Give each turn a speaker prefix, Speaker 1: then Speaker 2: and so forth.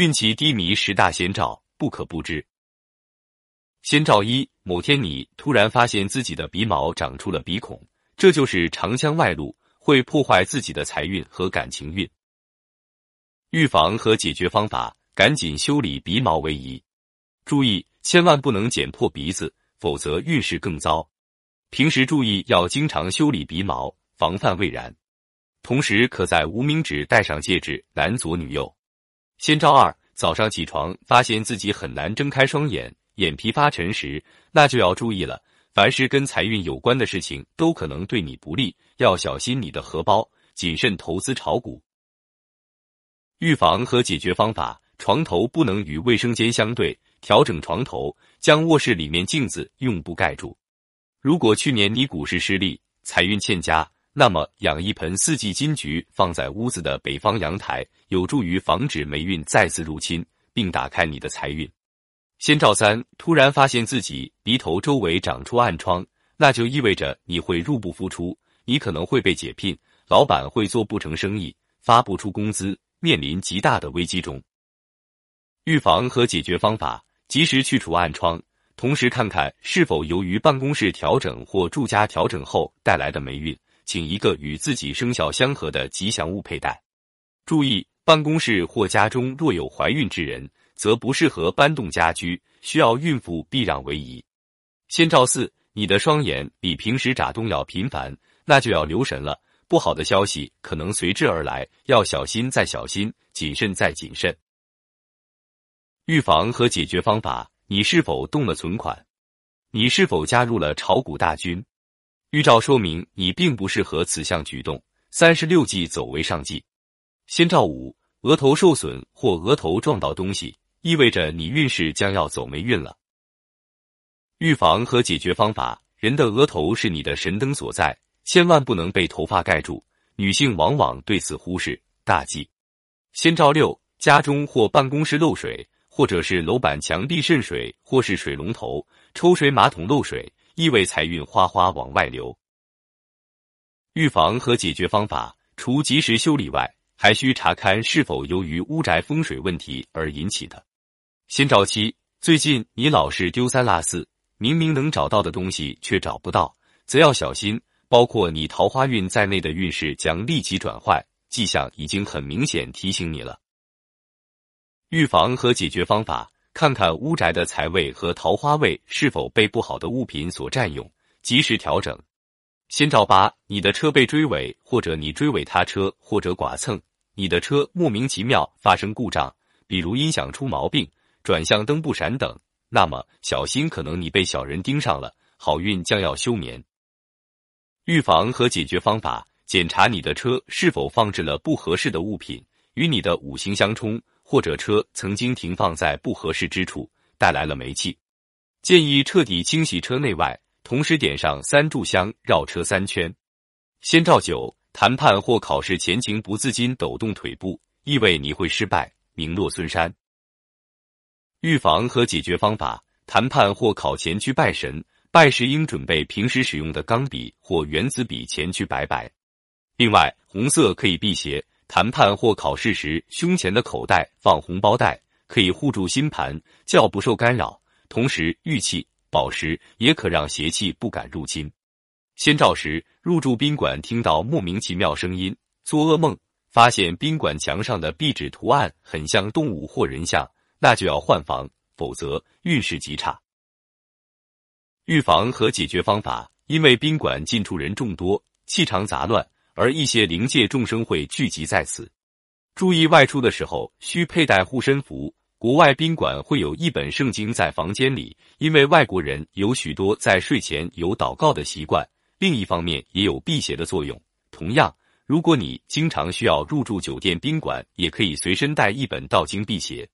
Speaker 1: 运气低迷十大先兆不可不知。先兆一：某天你突然发现自己的鼻毛长出了鼻孔，这就是长枪外露，会破坏自己的财运和感情运。预防和解决方法：赶紧修理鼻毛为宜。注意，千万不能剪破鼻子，否则运势更糟。平时注意要经常修理鼻毛，防范未然。同时，可在无名指戴上戒指，男左女右。先兆二：早上起床发现自己很难睁开双眼，眼皮发沉时，那就要注意了。凡是跟财运有关的事情，都可能对你不利，要小心你的荷包，谨慎投资炒股。预防和解决方法：床头不能与卫生间相对，调整床头，将卧室里面镜子用布盖住。如果去年你股市失利，财运欠佳。那么，养一盆四季金桔放在屋子的北方阳台，有助于防止霉运再次入侵，并打开你的财运。先兆三：突然发现自己鼻头周围长出暗疮，那就意味着你会入不敷出，你可能会被解聘，老板会做不成生意，发不出工资，面临极大的危机中。预防和解决方法：及时去除暗疮，同时看看是否由于办公室调整或住家调整后带来的霉运。请一个与自己生肖相合的吉祥物佩戴。注意，办公室或家中若有怀孕之人，则不适合搬动家居，需要孕妇避让为宜。先兆四：你的双眼比平时眨动要频繁，那就要留神了，不好的消息可能随之而来，要小心再小心，谨慎再谨慎。预防和解决方法：你是否动了存款？你是否加入了炒股大军？预兆说明你并不适合此项举动。三十六计，走为上计。先兆五：额头受损或额头撞到东西，意味着你运势将要走霉运了。预防和解决方法：人的额头是你的神灯所在，千万不能被头发盖住。女性往往对此忽视。大忌。先兆六：家中或办公室漏水，或者是楼板墙壁渗水，或是水龙头、抽水马桶漏水。意味财运哗哗往外流。预防和解决方法，除及时修理外，还需查看是否由于屋宅风水问题而引起的。先兆七：最近你老是丢三落四，明明能找到的东西却找不到，则要小心。包括你桃花运在内的运势将立即转坏，迹象已经很明显提醒你了。预防和解决方法。看看屋宅的财位和桃花位是否被不好的物品所占用，及时调整。先兆八：你的车被追尾，或者你追尾他车，或者剐蹭，你的车莫名其妙发生故障，比如音响出毛病、转向灯不闪等，那么小心，可能你被小人盯上了，好运将要休眠。预防和解决方法：检查你的车是否放置了不合适的物品，与你的五行相冲。或者车曾经停放在不合适之处，带来了煤气，建议彻底清洗车内外，同时点上三炷香，绕车三圈。先兆九：谈判或考试前情不自禁抖动腿部，意味你会失败，名落孙山。预防和解决方法：谈判或考前去拜神，拜时应准备平时使用的钢笔或原子笔前去拜拜。另外，红色可以辟邪。谈判或考试时，胸前的口袋放红包袋，可以护住心盘，较不受干扰。同时，玉器、宝石也可让邪气不敢入侵。先兆时，入住宾馆听到莫名其妙声音，做噩梦，发现宾馆墙上的壁纸图案很像动物或人像，那就要换房，否则运势极差。预防和解决方法：因为宾馆进出人众多，气场杂乱。而一些灵界众生会聚集在此，注意外出的时候需佩戴护身符。国外宾馆会有一本圣经在房间里，因为外国人有许多在睡前有祷告的习惯。另一方面也有辟邪的作用。同样，如果你经常需要入住酒店宾馆，也可以随身带一本道经辟邪。